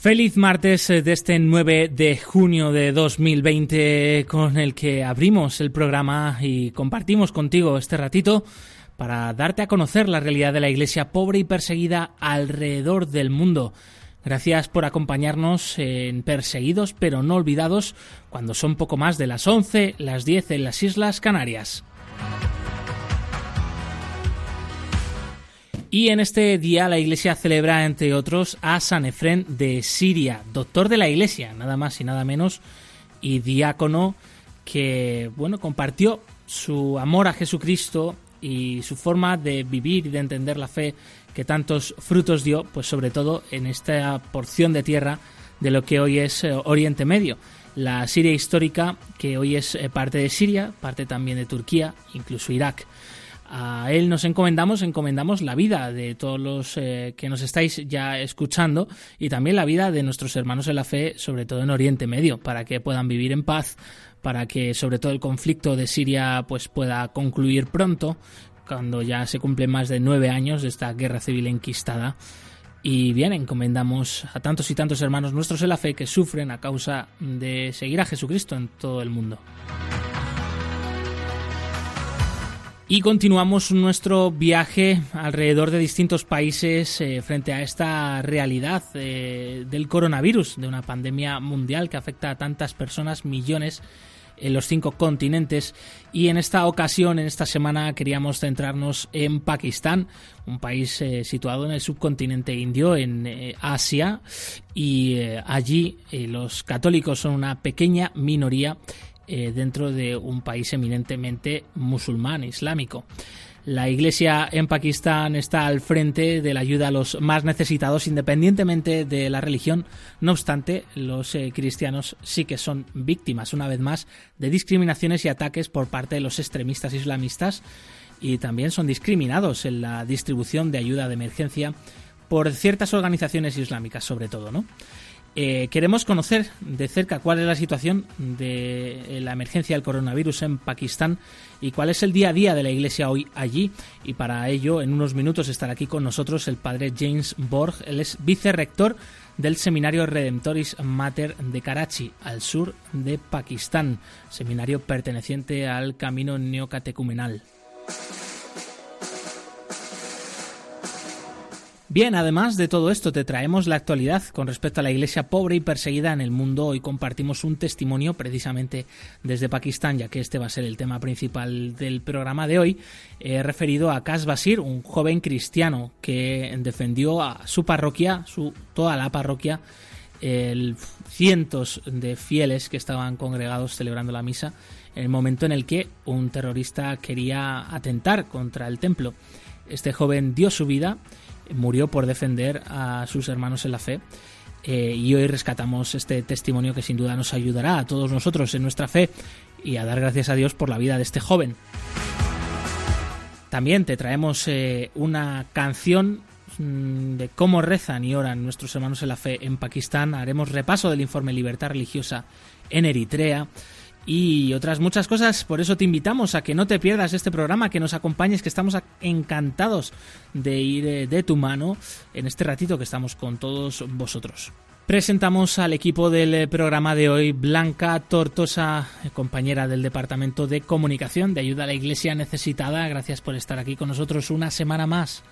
Feliz martes eh, de este 9 de junio de 2020 con el que abrimos el programa y compartimos contigo este ratito para darte a conocer la realidad de la iglesia pobre y perseguida alrededor del mundo. Gracias por acompañarnos en Perseguidos pero no olvidados cuando son poco más de las 11, las 10 en las Islas Canarias. Y en este día la Iglesia celebra, entre otros, a San Efrén de Siria, doctor de la Iglesia, nada más y nada menos, y diácono que, bueno, compartió su amor a Jesucristo y su forma de vivir y de entender la fe que tantos frutos dio, pues sobre todo en esta porción de tierra de lo que hoy es eh, Oriente Medio. La Siria histórica, que hoy es eh, parte de Siria, parte también de Turquía, incluso Irak. A Él nos encomendamos, encomendamos la vida de todos los eh, que nos estáis ya escuchando y también la vida de nuestros hermanos en la fe, sobre todo en Oriente Medio, para que puedan vivir en paz, para que sobre todo el conflicto de Siria pues pueda concluir pronto, cuando ya se cumplen más de nueve años de esta guerra civil enquistada. Y bien, encomendamos a tantos y tantos hermanos nuestros en la fe que sufren a causa de seguir a Jesucristo en todo el mundo. Y continuamos nuestro viaje alrededor de distintos países eh, frente a esta realidad eh, del coronavirus, de una pandemia mundial que afecta a tantas personas, millones en los cinco continentes. Y en esta ocasión, en esta semana, queríamos centrarnos en Pakistán, un país eh, situado en el subcontinente indio, en Asia, y allí los católicos son una pequeña minoría eh, dentro de un país eminentemente musulmán, islámico. La Iglesia en Pakistán está al frente de la ayuda a los más necesitados independientemente de la religión. No obstante, los eh, cristianos sí que son víctimas, una vez más, de discriminaciones y ataques por parte de los extremistas islamistas y también son discriminados en la distribución de ayuda de emergencia por ciertas organizaciones islámicas, sobre todo, ¿no? Eh, queremos conocer de cerca cuál es la situación de eh, la emergencia del coronavirus en Pakistán y cuál es el día a día de la Iglesia hoy allí. Y para ello, en unos minutos estará aquí con nosotros el padre James Borg. Él es vicerrector del Seminario Redemptoris Mater de Karachi, al sur de Pakistán, seminario perteneciente al camino neocatecumenal. Bien, además de todo esto, te traemos la actualidad con respecto a la iglesia pobre y perseguida en el mundo. Hoy compartimos un testimonio precisamente desde Pakistán, ya que este va a ser el tema principal del programa de hoy, eh, referido a Kaz Basir, un joven cristiano que defendió a su parroquia, su, toda la parroquia, cientos de fieles que estaban congregados celebrando la misa, en el momento en el que un terrorista quería atentar contra el templo. Este joven dio su vida murió por defender a sus hermanos en la fe. Eh, y hoy rescatamos este testimonio que sin duda nos ayudará a todos nosotros en nuestra fe y a dar gracias a Dios por la vida de este joven. También te traemos eh, una canción mm, de cómo rezan y oran nuestros hermanos en la fe en Pakistán. Haremos repaso del informe Libertad Religiosa en Eritrea y otras muchas cosas. Por eso te invitamos a que no te pierdas este programa, que nos acompañes, que estamos encantados de ir eh, de tu mano en este ratito que estamos con todos vosotros. Presentamos al equipo del eh, programa de hoy, Blanca Tortosa, compañera del Departamento de Comunicación de Ayuda a la Iglesia Necesitada. Gracias por estar aquí con nosotros una semana más.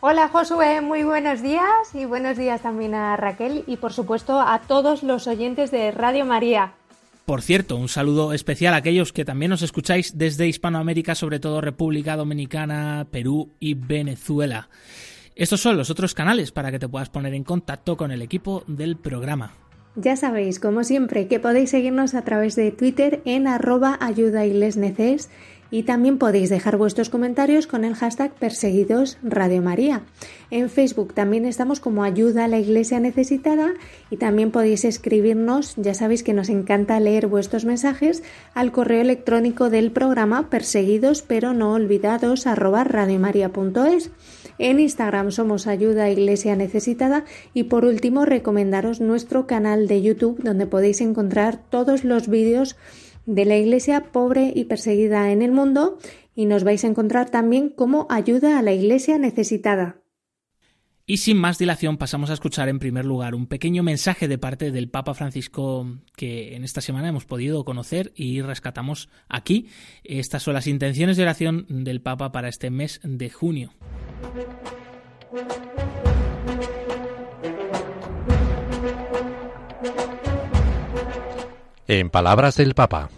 Hola Josué, muy buenos días y buenos días también a Raquel y por supuesto a todos los oyentes de Radio María. Por cierto, un saludo especial a aquellos que también nos escucháis desde Hispanoamérica, sobre todo República Dominicana, Perú y Venezuela. Estos son los otros canales para que te puedas poner en contacto con el equipo del programa. Ya sabéis, como siempre, que podéis seguirnos a través de Twitter en arroba ayuda también podéis dejar vuestros comentarios con el hashtag Perseguidos Radio María. En Facebook también estamos como Ayuda a la Iglesia Necesitada y también podéis escribirnos, ya sabéis que nos encanta leer vuestros mensajes, al correo electrónico del programa perseguidos pero no olvidados arroba radiomaria.es. En Instagram somos Ayuda a Iglesia Necesitada y por último recomendaros nuestro canal de YouTube donde podéis encontrar todos los vídeos de la Iglesia pobre y perseguida en el mundo y nos vais a encontrar también como ayuda a la Iglesia necesitada. Y sin más dilación pasamos a escuchar en primer lugar un pequeño mensaje de parte del Papa Francisco que en esta semana hemos podido conocer y rescatamos aquí. Estas son las intenciones de oración del Papa para este mes de junio. En palabras del Papa.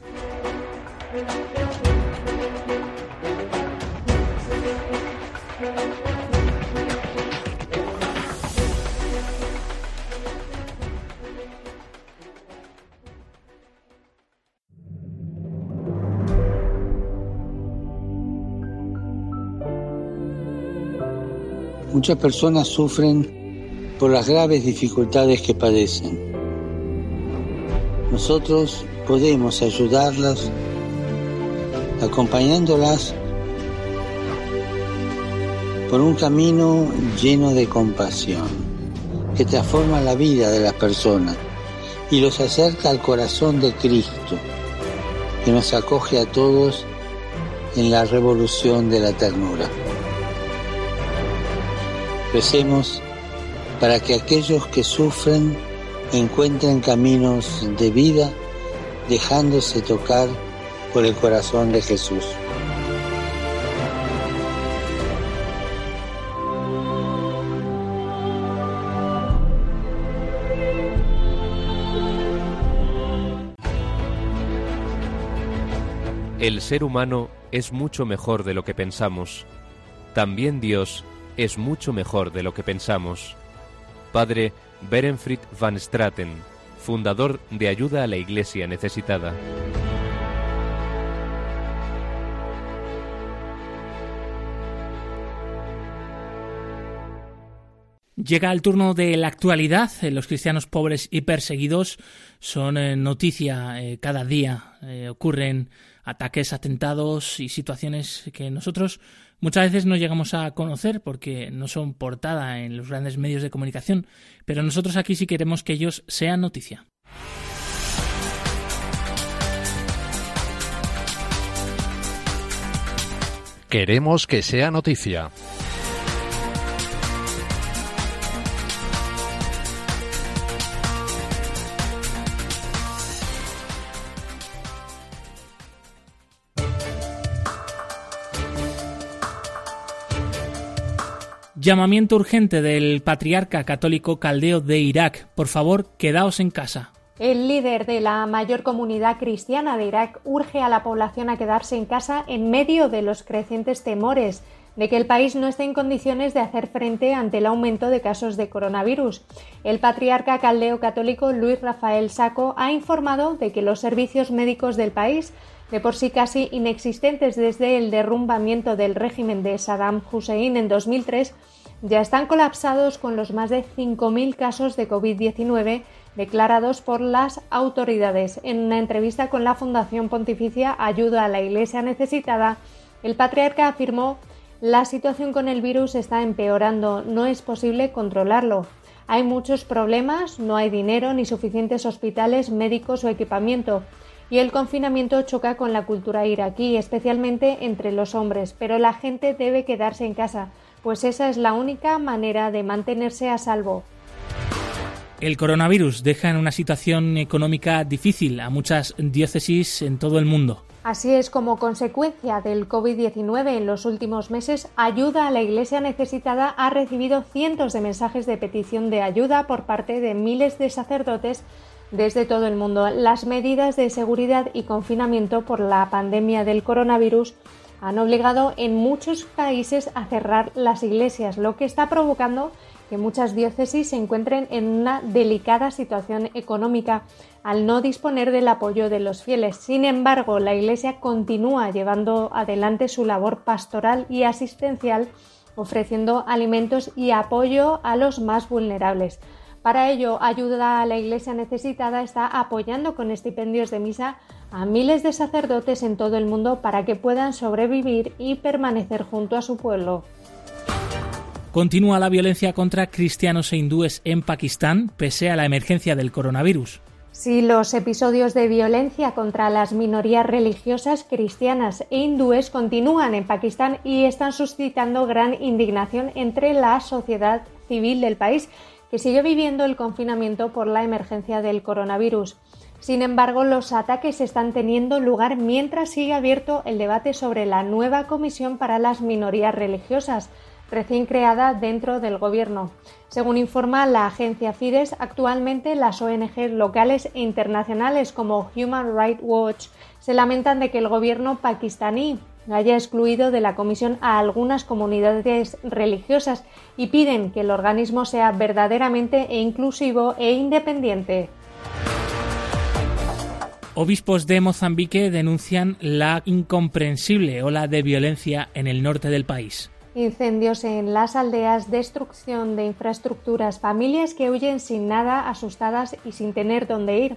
Muchas personas sufren por las graves dificultades que padecen. Nosotros podemos ayudarlas acompañándolas por un camino lleno de compasión que transforma la vida de las personas y los acerca al corazón de Cristo que nos acoge a todos en la revolución de la ternura. Recemos para que aquellos que sufren encuentren caminos de vida dejándose tocar por el corazón de Jesús. El ser humano es mucho mejor de lo que pensamos. También Dios es mucho mejor de lo que pensamos. Padre Berenfried van Straten, fundador de Ayuda a la Iglesia Necesitada. Llega el turno de la actualidad. Los cristianos pobres y perseguidos son eh, noticia eh, cada día. Eh, ocurren ataques, atentados y situaciones que nosotros muchas veces no llegamos a conocer porque no son portada en los grandes medios de comunicación, pero nosotros aquí sí queremos que ellos sean noticia. Queremos que sea noticia. Llamamiento urgente del patriarca católico caldeo de Irak. Por favor, quedaos en casa. El líder de la mayor comunidad cristiana de Irak urge a la población a quedarse en casa en medio de los crecientes temores de que el país no esté en condiciones de hacer frente ante el aumento de casos de coronavirus. El patriarca caldeo católico Luis Rafael Saco ha informado de que los servicios médicos del país de por sí casi inexistentes desde el derrumbamiento del régimen de Saddam Hussein en 2003, ya están colapsados con los más de 5.000 casos de COVID-19 declarados por las autoridades. En una entrevista con la Fundación Pontificia Ayuda a la Iglesia Necesitada, el patriarca afirmó la situación con el virus está empeorando, no es posible controlarlo. Hay muchos problemas, no hay dinero ni suficientes hospitales, médicos o equipamiento y el confinamiento choca con la cultura iraquí, especialmente entre los hombres, pero la gente debe quedarse en casa, pues esa es la única manera de mantenerse a salvo. El coronavirus deja en una situación económica difícil a muchas diócesis en todo el mundo. Así es, como consecuencia del COVID-19 en los últimos meses, Ayuda a la Iglesia Necesitada ha recibido cientos de mensajes de petición de ayuda por parte de miles de sacerdotes desde todo el mundo. Las medidas de seguridad y confinamiento por la pandemia del coronavirus han obligado en muchos países a cerrar las iglesias, lo que está provocando que muchas diócesis se encuentren en una delicada situación económica al no disponer del apoyo de los fieles. Sin embargo, la Iglesia continúa llevando adelante su labor pastoral y asistencial, ofreciendo alimentos y apoyo a los más vulnerables. Para ello, ayuda a la Iglesia necesitada está apoyando con estipendios de misa a miles de sacerdotes en todo el mundo para que puedan sobrevivir y permanecer junto a su pueblo. Continúa la violencia contra cristianos e hindúes en Pakistán pese a la emergencia del coronavirus. Si los episodios de violencia contra las minorías religiosas cristianas e hindúes continúan en Pakistán y están suscitando gran indignación entre la sociedad civil del país, que sigue viviendo el confinamiento por la emergencia del coronavirus. Sin embargo, los ataques están teniendo lugar mientras sigue abierto el debate sobre la nueva Comisión para las Minorías Religiosas, recién creada dentro del Gobierno. Según informa la agencia Fides, actualmente las ONG locales e internacionales como Human Rights Watch se lamentan de que el Gobierno pakistaní haya excluido de la comisión a algunas comunidades religiosas y piden que el organismo sea verdaderamente e inclusivo e independiente. Obispos de Mozambique denuncian la incomprensible ola de violencia en el norte del país. Incendios en las aldeas, destrucción de infraestructuras, familias que huyen sin nada, asustadas y sin tener dónde ir.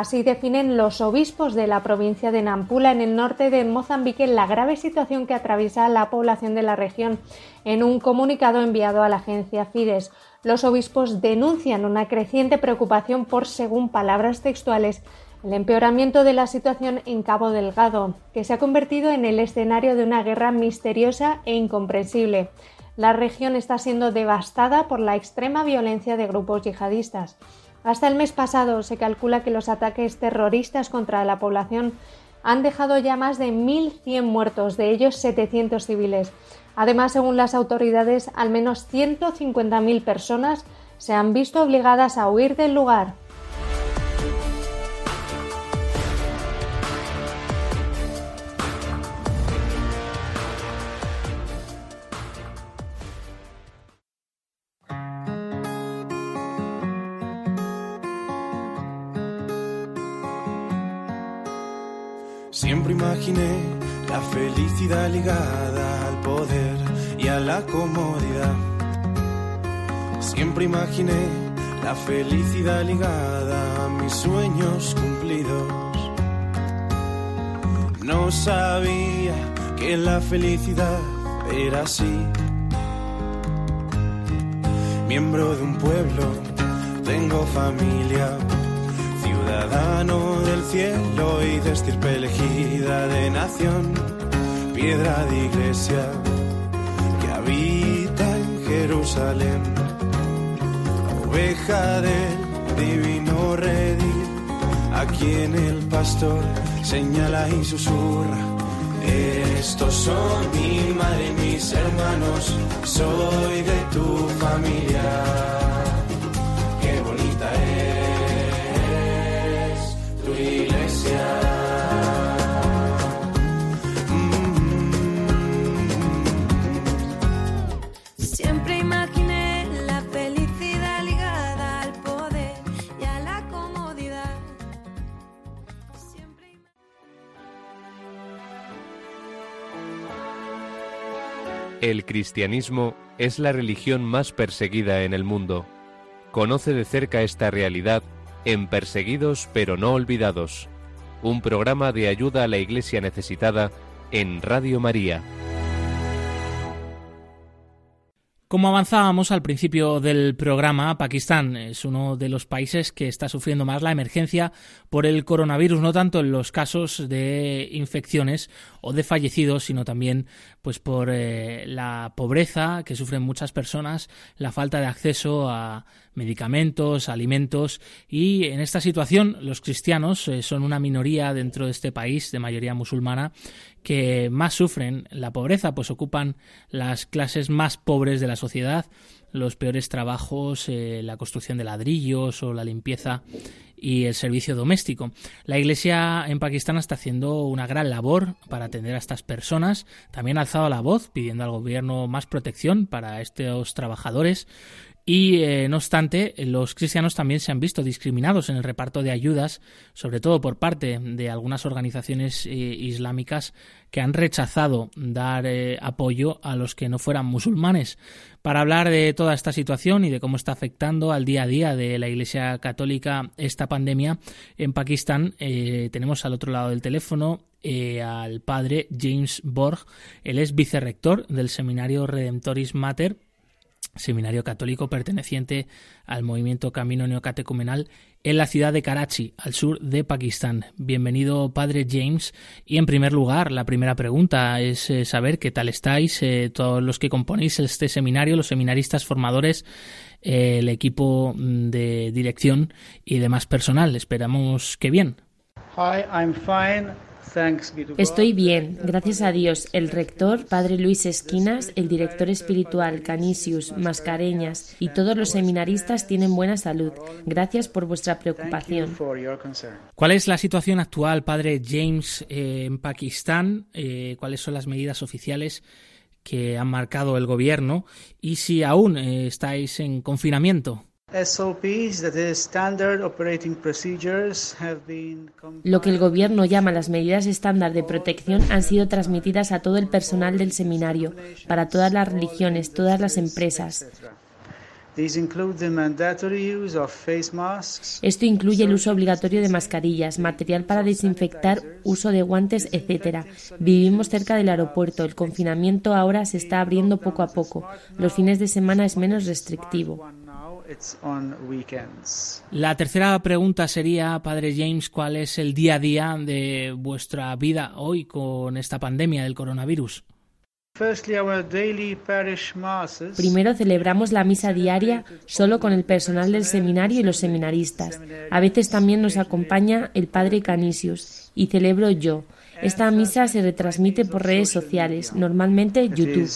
Así definen los obispos de la provincia de Nampula, en el norte de Mozambique, la grave situación que atraviesa la población de la región. En un comunicado enviado a la agencia Fides, los obispos denuncian una creciente preocupación por, según palabras textuales, el empeoramiento de la situación en Cabo Delgado, que se ha convertido en el escenario de una guerra misteriosa e incomprensible. La región está siendo devastada por la extrema violencia de grupos yihadistas. Hasta el mes pasado se calcula que los ataques terroristas contra la población han dejado ya más de 1.100 muertos, de ellos 700 civiles. Además, según las autoridades, al menos 150.000 personas se han visto obligadas a huir del lugar. Imaginé la felicidad ligada al poder y a la comodidad. Siempre imaginé la felicidad ligada a mis sueños cumplidos. No sabía que la felicidad era así. Miembro de un pueblo, tengo familia ciudadano del cielo y de estirpe elegida de nación, piedra de iglesia que habita en Jerusalén, oveja del divino redil, a quien el pastor señala y susurra. Estos son mi madre y mis hermanos, soy de tu familia. El cristianismo es la religión más perseguida en el mundo. Conoce de cerca esta realidad en Perseguidos pero no olvidados, un programa de ayuda a la Iglesia necesitada en Radio María. Como avanzábamos al principio del programa, Pakistán es uno de los países que está sufriendo más la emergencia por el coronavirus, no tanto en los casos de infecciones o de fallecidos, sino también pues por eh, la pobreza que sufren muchas personas, la falta de acceso a medicamentos, alimentos. Y en esta situación los cristianos eh, son una minoría dentro de este país de mayoría musulmana que más sufren la pobreza, pues ocupan las clases más pobres de la sociedad, los peores trabajos, eh, la construcción de ladrillos o la limpieza y el servicio doméstico. La Iglesia en Pakistán está haciendo una gran labor para atender a estas personas. También ha alzado la voz pidiendo al gobierno más protección para estos trabajadores Y eh, no obstante, los cristianos también se han visto discriminados en el reparto de ayudas, sobre todo por parte de algunas organizaciones eh, islámicas que han rechazado dar eh, apoyo a los que no fueran musulmanes. Para hablar de toda esta situación y de cómo está afectando al día a día de la Iglesia Católica esta pandemia en Pakistán, tenemos al otro lado del teléfono al padre James Borg. Él es vicerrector del seminario Redemptoris Mater seminario católico perteneciente al movimiento Camino Neocatecumenal en la ciudad de Karachi, al sur de Pakistán. Bienvenido, Padre James. Y en primer lugar, la primera pregunta es eh, saber qué tal estáis, eh, todos los que componéis este seminario, los seminaristas formadores, eh, el equipo mm, de dirección y demás personal. Esperamos que bien. Hi, I'm fine. Estoy bien, gracias a Dios. El rector, Padre Luis Esquinas, el director espiritual, Canisius, Mascareñas y todos los seminaristas tienen buena salud. Gracias por vuestra preocupación. ¿Cuál es la situación actual, Padre James, eh, en Pakistán? Eh, ¿Cuáles son las medidas oficiales? que han marcado el gobierno y si aún eh, estáis en confinamiento. Lo que el gobierno llama las medidas estándar de protección han sido transmitidas a todo el personal del seminario, para todas las religiones, todas las empresas. Esto incluye el uso obligatorio de mascarillas, material para desinfectar, uso de guantes, etc. Vivimos cerca del aeropuerto. El confinamiento ahora se está abriendo poco a poco. Los fines de semana es menos restrictivo. La tercera pregunta sería, Padre James, ¿cuál es el día a día de vuestra vida hoy con esta pandemia del coronavirus? Primero celebramos la misa diaria solo con el personal del seminario y los seminaristas. A veces también nos acompaña el Padre Canisius y celebro yo. Esta misa se retransmite por redes sociales, normalmente YouTube.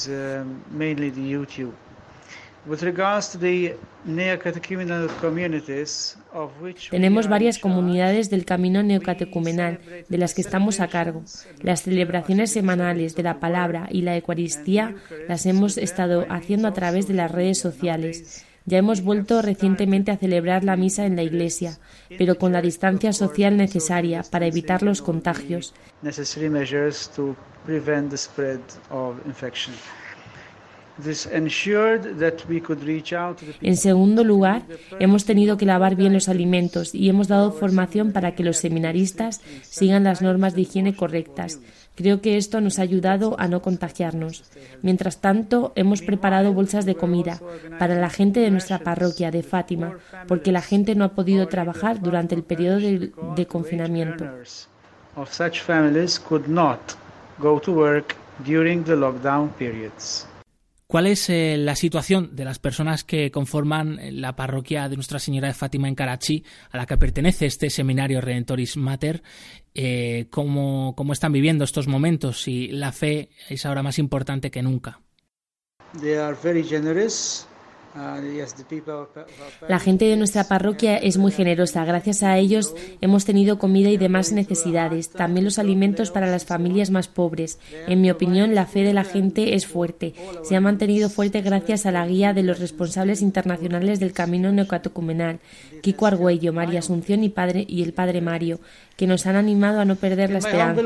Tenemos varias comunidades del camino neocatecumenal de las que estamos a cargo. Las celebraciones semanales de la palabra y la Eucaristía las hemos estado haciendo a través de las redes sociales. Ya hemos vuelto recientemente a celebrar la misa en la iglesia, pero con la distancia social necesaria para evitar los contagios. En segundo lugar, hemos tenido que lavar bien los alimentos y hemos dado formación para que los seminaristas sigan las normas de higiene correctas. Creo que esto nos ha ayudado a no contagiarnos. Mientras tanto, hemos preparado bolsas de comida para la gente de nuestra parroquia de Fátima, porque la gente no ha podido trabajar durante el periodo de, de confinamiento. ¿Cuál es eh, la situación de las personas que conforman la parroquia de Nuestra Señora de Fátima en Karachi, a la que pertenece este seminario Redentoris Mater? Eh, ¿cómo, ¿Cómo están viviendo estos momentos? Si la fe es ahora más importante que nunca. La gente de nuestra parroquia es muy generosa. Gracias a ellos hemos tenido comida y demás necesidades, también los alimentos para las familias más pobres. En mi opinión, la fe de la gente es fuerte. Se ha mantenido fuerte gracias a la guía de los responsables internacionales del Camino Neocatecumenal, Kiko Argüello, María Asunción y, padre, y el Padre Mario, que nos han animado a no perder la esperanza.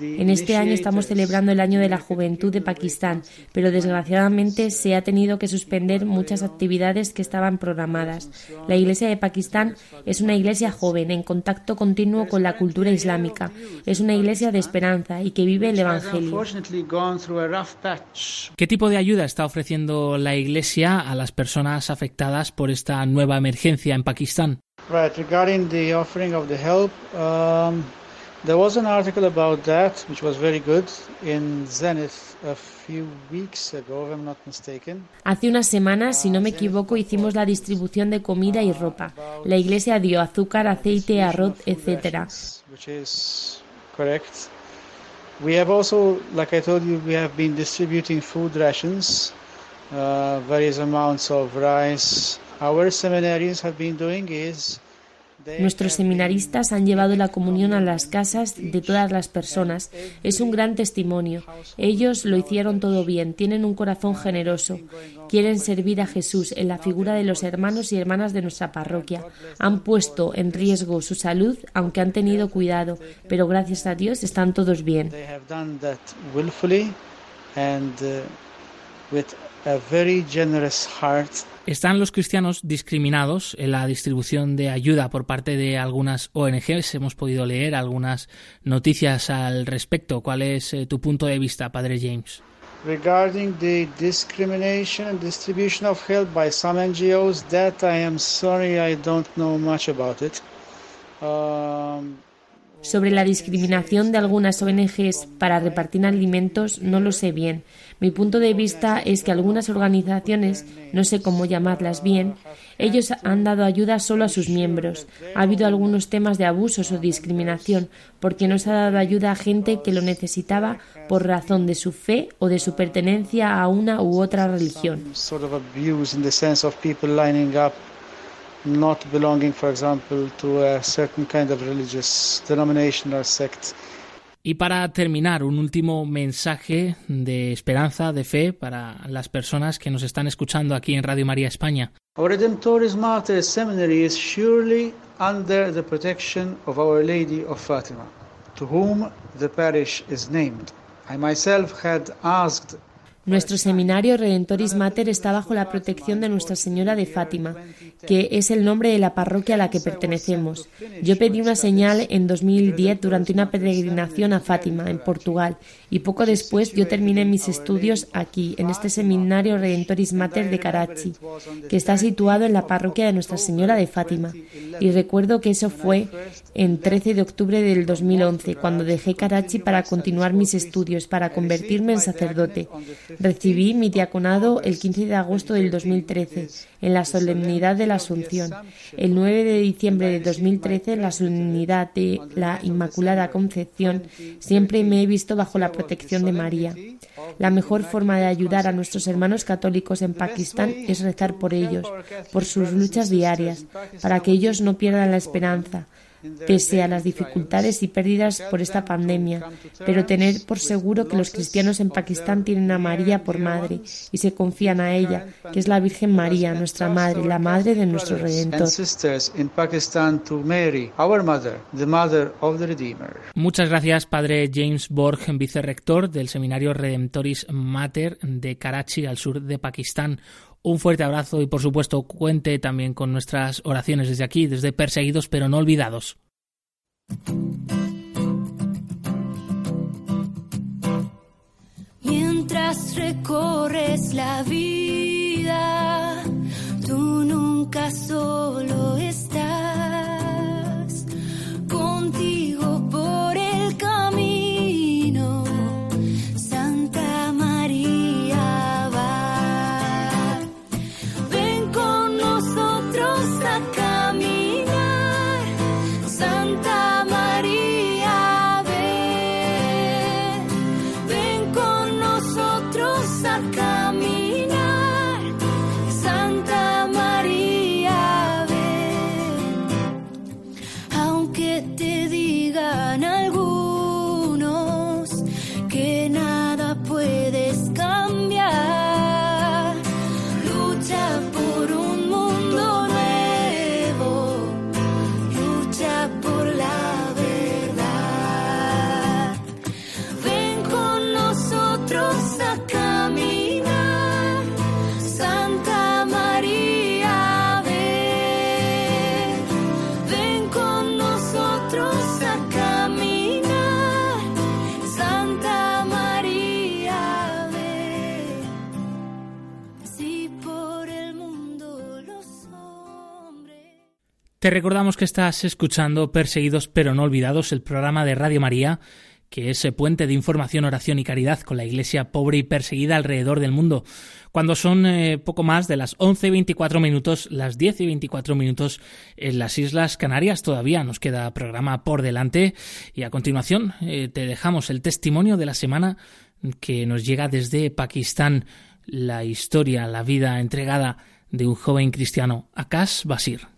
En este año estamos celebrando el año de la juventud de Pakistán, pero desgraciadamente se ha tenido que suspender muchas actividades que estaban programadas. La Iglesia de Pakistán es una iglesia joven, en contacto continuo con la cultura islámica. Es una iglesia de esperanza y que vive el Evangelio. ¿Qué tipo de ayuda está ofreciendo la Iglesia a las personas afectadas por esta nueva emergencia? En Pakistán. Right, regarding the offering of the help, um, there was an article about that which was very good in Zenith a few weeks ago, if I'm not mistaken. Hace unas semanas, si no me equivoco, hicimos la distribución de comida y ropa. La iglesia dio azúcar, aceite, arroz, etc. Which is correct. We have also, like I told you, we have been distributing food rations, uh, various amounts of rice, Nuestros seminaristas han llevado la comunión a las casas de todas las personas. Es un gran testimonio. Ellos lo hicieron todo bien, tienen un corazón generoso. Quieren servir a Jesús en la figura de los hermanos y hermanas de nuestra parroquia. Han puesto en riesgo su salud, aunque han tenido cuidado, pero gracias a Dios están todos bien. Están los cristianos discriminados en la distribución de ayuda por parte de algunas ONGs. Hemos podido leer algunas noticias al respecto. ¿Cuál es eh, tu punto de vista, Padre James? Regarding the discrimination and distribution of help by some NGOs, that I am sorry I don't know much about it. Um, sobre la discriminación de algunas ONGs para repartir alimentos no lo sé bien. Mi punto de vista es que algunas organizaciones, no sé cómo llamarlas bien, ellos han dado ayuda solo a sus miembros. Ha habido algunos temas de abusos o discriminación porque no se ha dado ayuda a gente que lo necesitaba por razón de su fe o de su pertenencia a una u otra religión not belonging, for example, to a certain kind of religious denomination or sect. Y para terminar, un último mensaje de esperanza, de fe para las personas que nos están escuchando aquí en Radio María España. Our Redemptoris Mater Seminary is surely under the protection of Our Lady of Fatima, to whom the parish is named. I myself had asked nuestro seminario Redentoris Mater está bajo la protección de Nuestra Señora de Fátima, que es el nombre de la parroquia a la que pertenecemos. Yo pedí una señal en 2010 durante una peregrinación a Fátima, en Portugal, y poco después yo terminé mis estudios aquí, en este seminario Redentoris Mater de Karachi, que está situado en la parroquia de Nuestra Señora de Fátima. Y recuerdo que eso fue en 13 de octubre del 2011, cuando dejé Karachi para continuar mis estudios, para convertirme en sacerdote. Recibí mi diaconado el 15 de agosto del 2013, en la solemnidad de la Asunción. El 9 de diciembre de 2013, en la solemnidad de la Inmaculada Concepción, siempre me he visto bajo la protección de María. La mejor forma de ayudar a nuestros hermanos católicos en Pakistán es rezar por ellos, por sus luchas diarias, para que ellos no pierdan la esperanza, pese a las dificultades y pérdidas por esta pandemia, pero tener por seguro que los cristianos en Pakistán tienen a María por madre y se confían a ella, que es la Virgen María, nuestra madre, la madre de nuestro Redentor. Muchas gracias, Padre James Borg, vicerrector del Seminario Redemptoris Mater de Karachi, al sur de Pakistán. Un fuerte abrazo y por supuesto cuente también con nuestras oraciones desde aquí, desde Perseguidos pero no olvidados. Mientras recorres la vida, tú nunca solo estás Te recordamos que estás escuchando Perseguidos pero no olvidados, el programa de Radio María, que es puente de información, oración y caridad con la iglesia pobre y perseguida alrededor del mundo. Cuando son eh, poco más de las 11 y 24 minutos, las 10 y 24 minutos en las Islas Canarias, todavía nos queda programa por delante. Y a continuación eh, te dejamos el testimonio de la semana que nos llega desde Pakistán, la historia, la vida entregada de un joven cristiano, Akash Basir.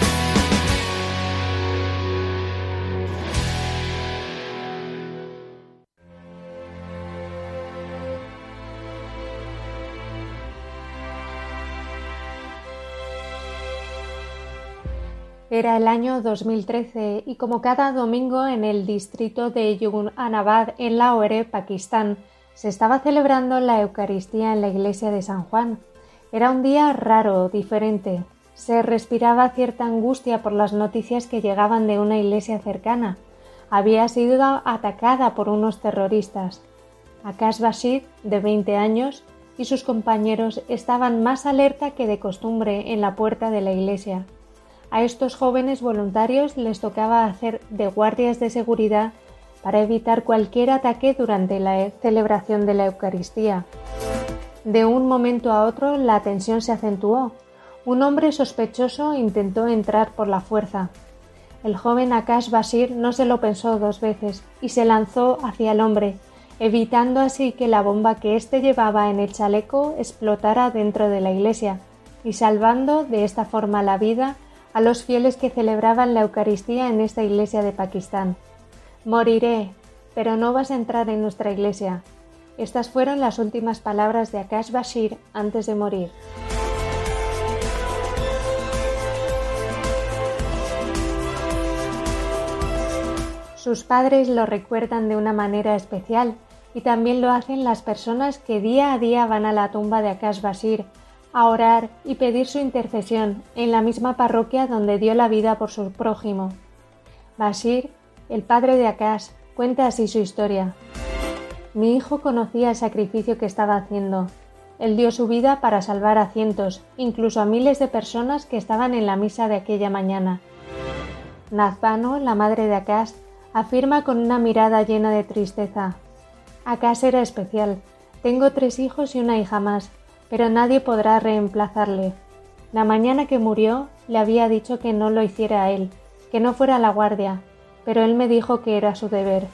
Era el año 2013 y como cada domingo en el distrito de Yugunanabad en Lahore, Pakistán, se estaba celebrando la Eucaristía en la iglesia de San Juan. Era un día raro, diferente. Se respiraba cierta angustia por las noticias que llegaban de una iglesia cercana. Había sido atacada por unos terroristas. Akash Bashir, de 20 años, y sus compañeros estaban más alerta que de costumbre en la puerta de la iglesia. A estos jóvenes voluntarios les tocaba hacer de guardias de seguridad para evitar cualquier ataque durante la celebración de la Eucaristía. De un momento a otro la tensión se acentuó. Un hombre sospechoso intentó entrar por la fuerza. El joven Akash Basir no se lo pensó dos veces y se lanzó hacia el hombre, evitando así que la bomba que éste llevaba en el chaleco explotara dentro de la iglesia y salvando de esta forma la vida a los fieles que celebraban la Eucaristía en esta iglesia de Pakistán. Moriré, pero no vas a entrar en nuestra iglesia. Estas fueron las últimas palabras de Akash Bashir antes de morir. Sus padres lo recuerdan de una manera especial y también lo hacen las personas que día a día van a la tumba de Akash Bashir a orar y pedir su intercesión en la misma parroquia donde dio la vida por su prójimo. Bashir, el padre de Akash, cuenta así su historia. Mi hijo conocía el sacrificio que estaba haciendo. Él dio su vida para salvar a cientos, incluso a miles de personas que estaban en la misa de aquella mañana. Nazbano, la madre de Akash, afirma con una mirada llena de tristeza. Akash era especial. Tengo tres hijos y una hija más, pero nadie podrá reemplazarle. La mañana que murió le había dicho que no lo hiciera a él, que no fuera a la guardia, pero él me dijo que era su deber.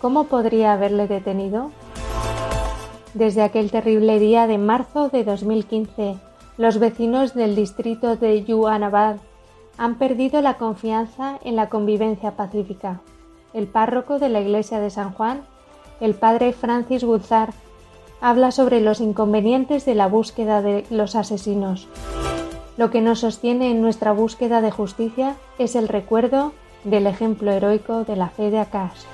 ¿Cómo podría haberle detenido? Desde aquel terrible día de marzo de 2015, los vecinos del distrito de Yuanabad han perdido la confianza en la convivencia pacífica. El párroco de la iglesia de San Juan, el padre Francis Guzar, habla sobre los inconvenientes de la búsqueda de los asesinos. Lo que nos sostiene en nuestra búsqueda de justicia es el recuerdo del ejemplo heroico de la fe de Akash.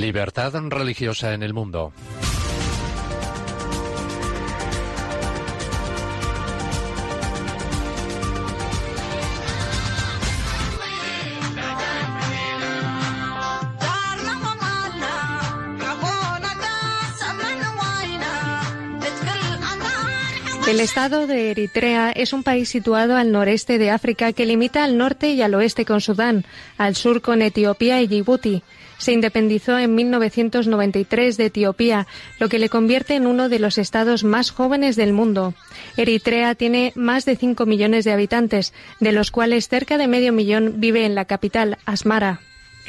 Libertad religiosa en el mundo. El estado de Eritrea es un país situado al noreste de África que limita al norte y al oeste con Sudán, al sur con Etiopía y Djibouti se independizó en 1993 de Etiopía, lo que le convierte en uno de los estados más jóvenes del mundo. Eritrea tiene más de 5 millones de habitantes, de los cuales cerca de medio millón vive en la capital, Asmara.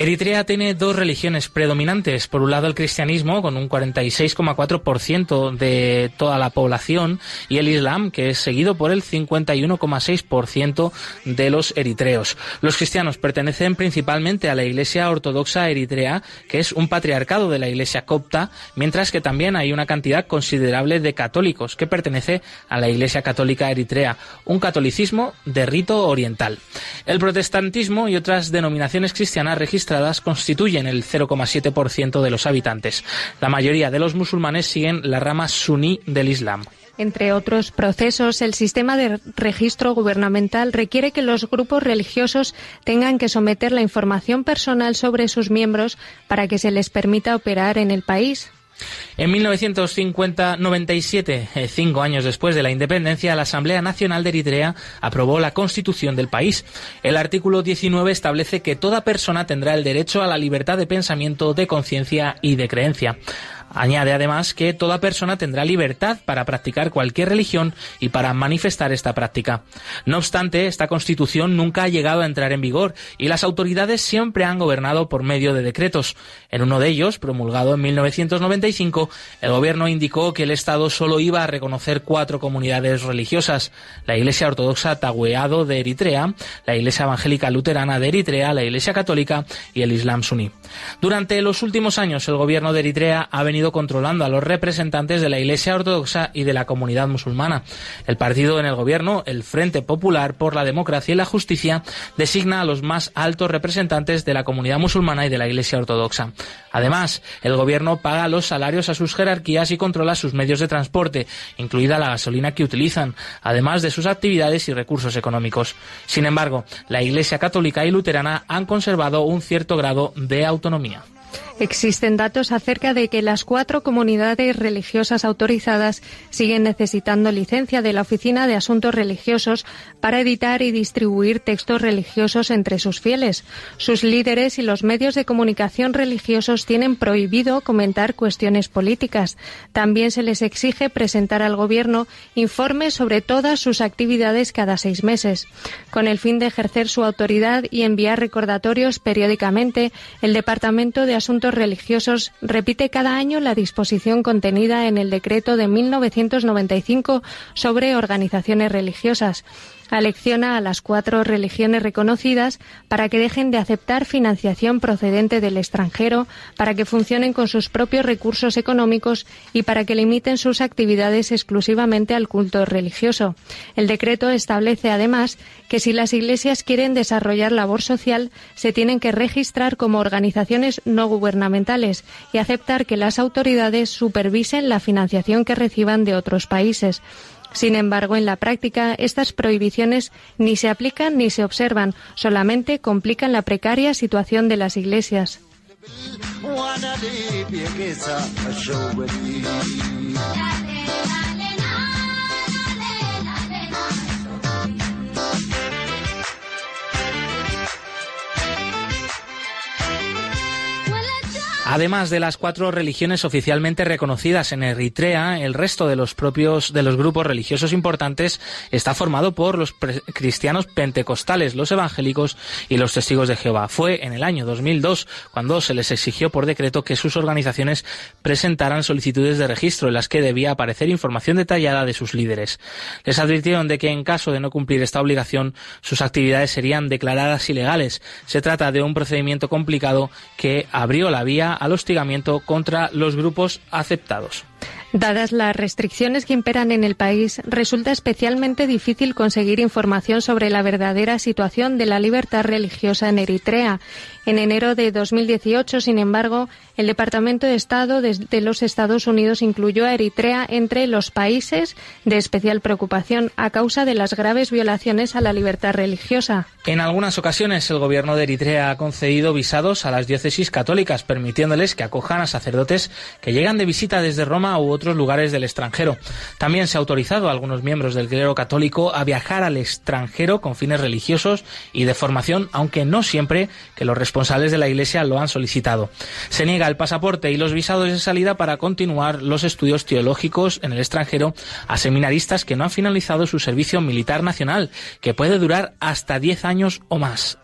Eritrea tiene dos religiones predominantes. Por un lado el cristianismo, con un 46,4% de toda la población, y el islam, que es seguido por el 51,6% de los eritreos. Los cristianos pertenecen principalmente a la Iglesia Ortodoxa Eritrea, que es un patriarcado de la Iglesia copta, mientras que también hay una cantidad considerable de católicos, que pertenece a la Iglesia Católica Eritrea, un catolicismo de rito oriental. El protestantismo y otras denominaciones cristianas constituyen el 0,7% de los habitantes. La mayoría de los musulmanes siguen la rama suní del Islam. Entre otros procesos, el sistema de registro gubernamental requiere que los grupos religiosos tengan que someter la información personal sobre sus miembros para que se les permita operar en el país. En 1997, eh, cinco años después de la independencia, la Asamblea Nacional de Eritrea aprobó la constitución del país. El artículo 19 establece que toda persona tendrá el derecho a la libertad de pensamiento, de conciencia y de creencia. Añade además que toda persona tendrá libertad para practicar cualquier religión y para manifestar esta práctica. No obstante, esta constitución nunca ha llegado a entrar en vigor y las autoridades siempre han gobernado por medio de decretos. En uno de ellos, promulgado en 1995, el gobierno indicó que el Estado solo iba a reconocer cuatro comunidades religiosas, la Iglesia Ortodoxa Tahueado de Eritrea, la Iglesia Evangélica Luterana de Eritrea, la Iglesia Católica y el Islam suní. Durante los últimos años, el gobierno de Eritrea ha venido controlando a los representantes de la Iglesia Ortodoxa y de la comunidad musulmana. El partido en el gobierno, el Frente Popular por la Democracia y la Justicia, designa a los más altos representantes de la comunidad musulmana y de la Iglesia Ortodoxa. Además, el gobierno paga los salarios a sus jerarquías y controla sus medios de transporte, incluida la gasolina que utilizan, además de sus actividades y recursos económicos. Sin embargo, la Iglesia Católica y Luterana han conservado un cierto grado de autonomía. Existen datos acerca de que las cuatro comunidades religiosas autorizadas siguen necesitando licencia de la Oficina de Asuntos Religiosos para editar y distribuir textos religiosos entre sus fieles. Sus líderes y los medios de comunicación religiosos tienen prohibido comentar cuestiones políticas. También se les exige presentar al Gobierno informes sobre todas sus actividades cada seis meses. Con el fin de ejercer su autoridad y enviar recordatorios periódicamente, el Departamento de Asuntos Religiosos repite cada año la disposición contenida en el decreto de 1995 sobre organizaciones religiosas alecciona a las cuatro religiones reconocidas para que dejen de aceptar financiación procedente del extranjero, para que funcionen con sus propios recursos económicos y para que limiten sus actividades exclusivamente al culto religioso. El decreto establece además que si las iglesias quieren desarrollar labor social, se tienen que registrar como organizaciones no gubernamentales y aceptar que las autoridades supervisen la financiación que reciban de otros países. Sin embargo, en la práctica, estas prohibiciones ni se aplican ni se observan, solamente complican la precaria situación de las iglesias. Además de las cuatro religiones oficialmente reconocidas en Eritrea, el resto de los propios de los grupos religiosos importantes está formado por los cristianos pentecostales, los evangélicos y los testigos de Jehová. Fue en el año 2002 cuando se les exigió por decreto que sus organizaciones presentaran solicitudes de registro en las que debía aparecer información detallada de sus líderes. Les advirtieron de que en caso de no cumplir esta obligación, sus actividades serían declaradas ilegales. Se trata de un procedimiento complicado que abrió la vía al hostigamiento contra los grupos aceptados. Dadas las restricciones que imperan en el país, resulta especialmente difícil conseguir información sobre la verdadera situación de la libertad religiosa en Eritrea. En enero de 2018, sin embargo, el Departamento de Estado de los Estados Unidos incluyó a Eritrea entre los países de especial preocupación a causa de las graves violaciones a la libertad religiosa. En algunas ocasiones, el gobierno de Eritrea ha concedido visados a las diócesis católicas, permitiéndoles que acojan a sacerdotes que llegan de visita desde Roma u otros lugares del extranjero. También se ha autorizado a algunos miembros del clero católico a viajar al extranjero con fines religiosos y de formación, aunque no siempre que los responsables de la Iglesia lo han solicitado. Se niega el pasaporte y los visados de salida para continuar los estudios teológicos en el extranjero a seminaristas que no han finalizado su servicio militar nacional, que puede durar hasta 10 años o más.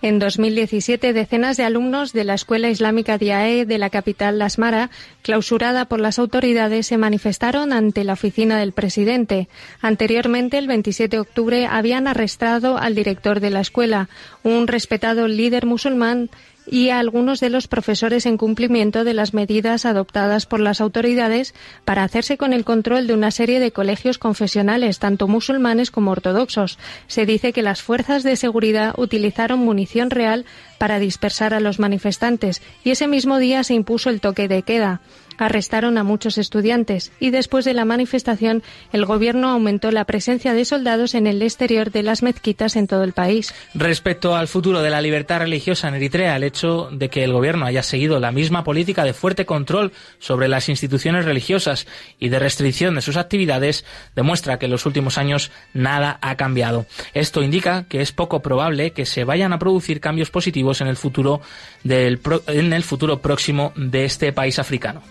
En 2017, decenas de alumnos de la Escuela Islámica Diae de la capital Lasmara, clausurada por las autoridades, se manifestaron ante la oficina del presidente. Anteriormente, el 27 de octubre, habían arrestado al director de la escuela, un respetado líder musulmán y a algunos de los profesores en cumplimiento de las medidas adoptadas por las autoridades para hacerse con el control de una serie de colegios confesionales, tanto musulmanes como ortodoxos. Se dice que las fuerzas de seguridad utilizaron munición real para dispersar a los manifestantes y ese mismo día se impuso el toque de queda arrestaron a muchos estudiantes y después de la manifestación el gobierno aumentó la presencia de soldados en el exterior de las mezquitas en todo el país. Respecto al futuro de la libertad religiosa en Eritrea, el hecho de que el gobierno haya seguido la misma política de fuerte control sobre las instituciones religiosas y de restricción de sus actividades demuestra que en los últimos años nada ha cambiado. Esto indica que es poco probable que se vayan a producir cambios positivos en el futuro en el futuro próximo de este país africano.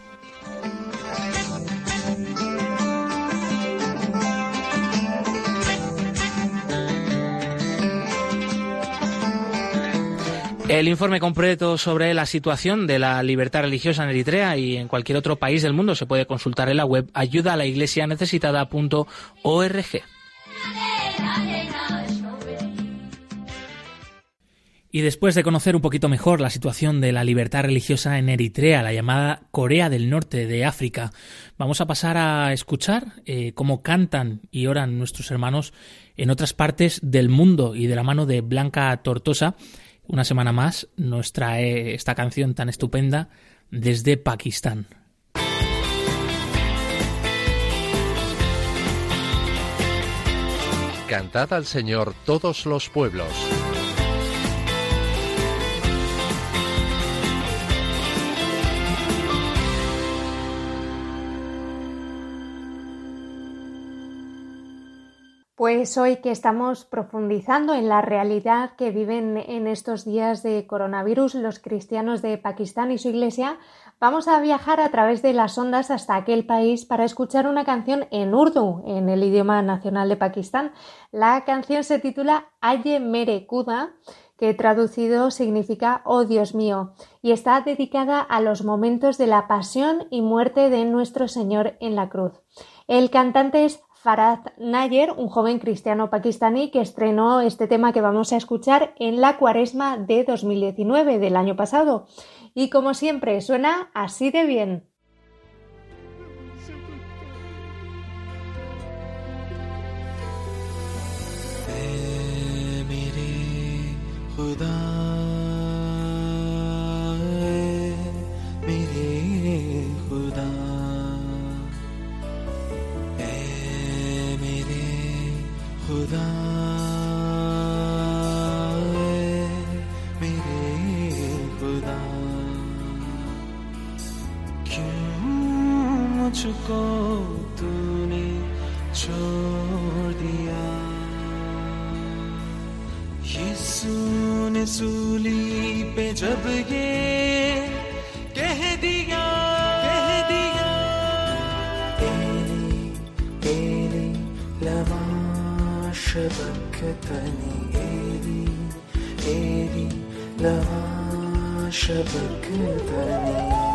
El informe completo sobre la situación de la libertad religiosa en Eritrea y en cualquier otro país del mundo se puede consultar en la web ayuda a la iglesia Y después de conocer un poquito mejor la situación de la libertad religiosa en Eritrea, la llamada Corea del Norte de África, vamos a pasar a escuchar eh, cómo cantan y oran nuestros hermanos en otras partes del mundo y de la mano de Blanca Tortosa una semana más nos trae esta canción tan estupenda desde Pakistán. Cantad al Señor todos los pueblos. Pues hoy que estamos profundizando en la realidad que viven en estos días de coronavirus los cristianos de Pakistán y su iglesia, vamos a viajar a través de las ondas hasta aquel país para escuchar una canción en urdu, en el idioma nacional de Pakistán. La canción se titula Aye Mere Kuda, que traducido significa Oh Dios mío, y está dedicada a los momentos de la pasión y muerte de nuestro Señor en la cruz. El cantante es Farad Nayer, un joven cristiano pakistaní que estrenó este tema que vamos a escuchar en la cuaresma de 2019 del año pasado. Y como siempre, suena así de bien. شبكتني إيدي إيدي لا شبكتني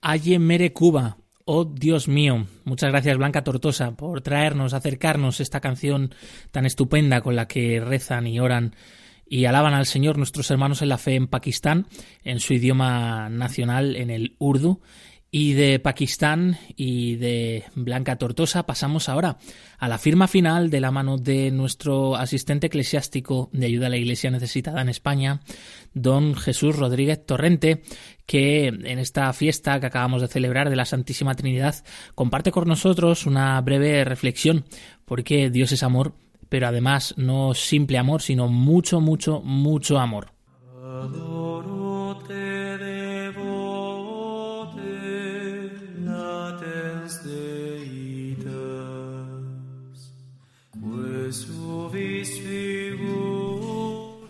Aye Mere Cuba. Oh Dios mío, muchas gracias Blanca Tortosa por traernos, acercarnos esta canción tan estupenda con la que rezan y oran y alaban al Señor nuestros hermanos en la fe en Pakistán, en su idioma nacional, en el urdu. Y de Pakistán y de Blanca Tortosa pasamos ahora a la firma final de la mano de nuestro asistente eclesiástico de ayuda a la Iglesia necesitada en España, don Jesús Rodríguez Torrente, que en esta fiesta que acabamos de celebrar de la Santísima Trinidad comparte con nosotros una breve reflexión, porque Dios es amor, pero además no simple amor, sino mucho, mucho, mucho amor.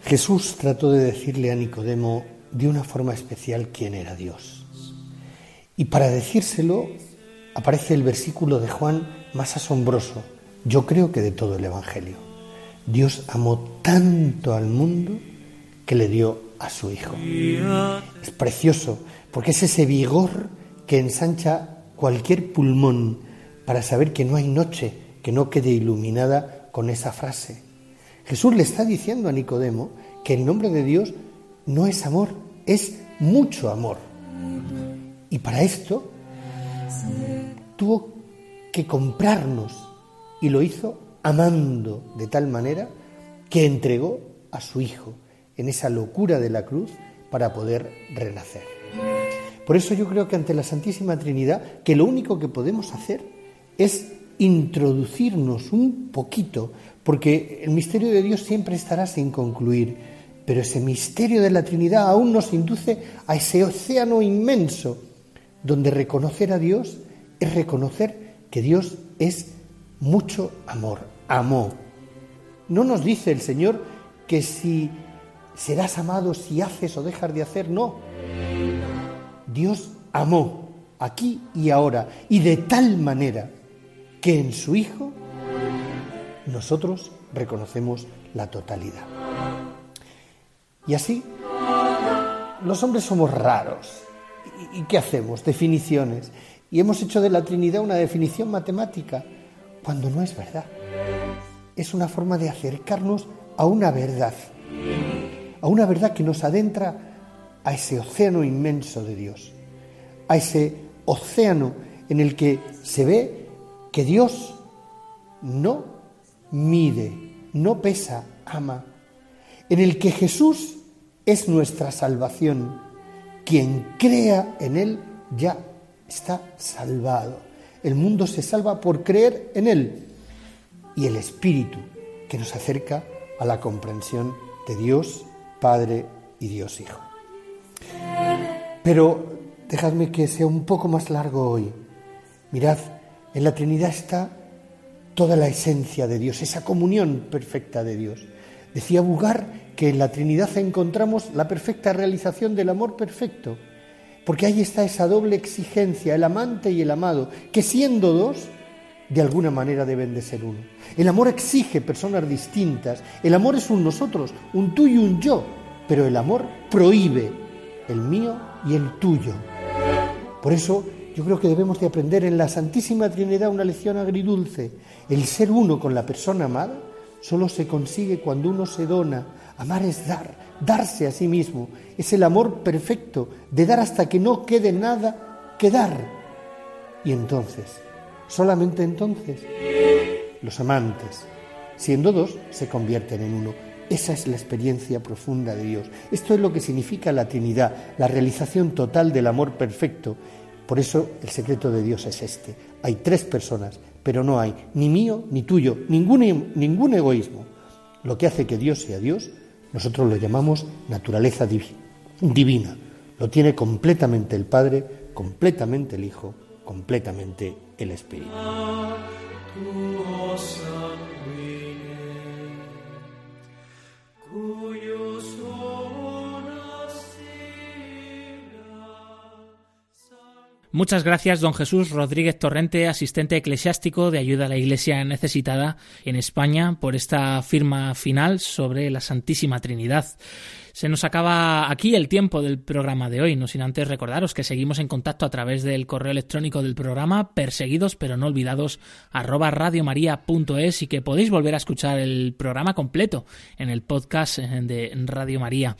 Jesús trató de decirle a Nicodemo de una forma especial quién era Dios. Y para decírselo aparece el versículo de Juan más asombroso, yo creo que de todo el Evangelio. Dios amó tanto al mundo que le dio a su Hijo. Es precioso porque es ese vigor que ensancha cualquier pulmón para saber que no hay noche que no quede iluminada con esa frase. Jesús le está diciendo a Nicodemo que el nombre de Dios no es amor, es mucho amor. Y para esto tuvo que comprarnos y lo hizo amando de tal manera que entregó a su Hijo en esa locura de la cruz para poder renacer. Por eso yo creo que ante la Santísima Trinidad, que lo único que podemos hacer es introducirnos un poquito, porque el misterio de Dios siempre estará sin concluir, pero ese misterio de la Trinidad aún nos induce a ese océano inmenso, donde reconocer a Dios es reconocer que Dios es mucho amor, amó. No nos dice el Señor que si serás amado si haces o dejas de hacer, no. Dios amó aquí y ahora y de tal manera que en su Hijo nosotros reconocemos la totalidad. Y así, los hombres somos raros. ¿Y qué hacemos? Definiciones. Y hemos hecho de la Trinidad una definición matemática, cuando no es verdad. Es una forma de acercarnos a una verdad, a una verdad que nos adentra a ese océano inmenso de Dios, a ese océano en el que se ve que Dios no mide, no pesa, ama, en el que Jesús es nuestra salvación. Quien crea en Él ya está salvado. El mundo se salva por creer en Él. Y el Espíritu que nos acerca a la comprensión de Dios Padre y Dios Hijo. Pero dejadme que sea un poco más largo hoy. Mirad, en la Trinidad está toda la esencia de Dios, esa comunión perfecta de Dios. Decía Bugar que en la Trinidad encontramos la perfecta realización del amor perfecto, porque ahí está esa doble exigencia, el amante y el amado, que siendo dos, de alguna manera deben de ser uno. El amor exige personas distintas, el amor es un nosotros, un tú y un yo, pero el amor prohíbe el mío y el tuyo. Por eso yo creo que debemos de aprender en la Santísima Trinidad una lección agridulce. El ser uno con la persona amada solo se consigue cuando uno se dona. Amar es dar, darse a sí mismo. Es el amor perfecto, de dar hasta que no quede nada que dar. Y entonces, solamente entonces, los amantes, siendo dos, se convierten en uno. Esa es la experiencia profunda de Dios. Esto es lo que significa la Trinidad, la realización total del amor perfecto por eso el secreto de Dios es este. Hay tres personas, pero no hay ni mío ni tuyo, ningún, ningún egoísmo. Lo que hace que Dios sea Dios, nosotros lo llamamos naturaleza divina. Lo tiene completamente el Padre, completamente el Hijo, completamente el Espíritu. Muchas gracias, don Jesús Rodríguez Torrente, asistente eclesiástico de ayuda a la Iglesia necesitada en España, por esta firma final sobre la Santísima Trinidad. Se nos acaba aquí el tiempo del programa de hoy, no sin antes recordaros que seguimos en contacto a través del correo electrónico del programa perseguidos pero no olvidados arroba radiomaria.es y que podéis volver a escuchar el programa completo en el podcast de Radio María.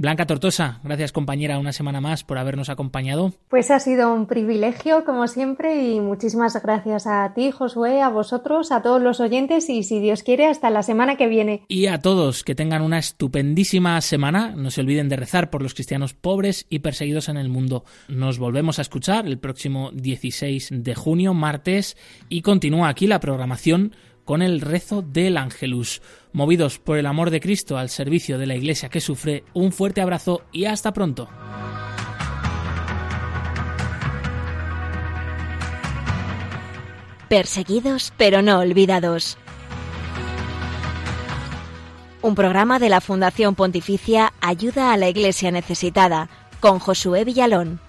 Blanca Tortosa, gracias compañera una semana más por habernos acompañado. Pues ha sido un privilegio como siempre y muchísimas gracias a ti Josué, a vosotros, a todos los oyentes y si Dios quiere hasta la semana que viene. Y a todos que tengan una estupendísima semana, no se olviden de rezar por los cristianos pobres y perseguidos en el mundo. Nos volvemos a escuchar el próximo 16 de junio, martes, y continúa aquí la programación con el rezo del Ángelus. Movidos por el amor de Cristo al servicio de la Iglesia que sufre, un fuerte abrazo y hasta pronto. Perseguidos pero no olvidados. Un programa de la Fundación Pontificia Ayuda a la Iglesia Necesitada con Josué Villalón.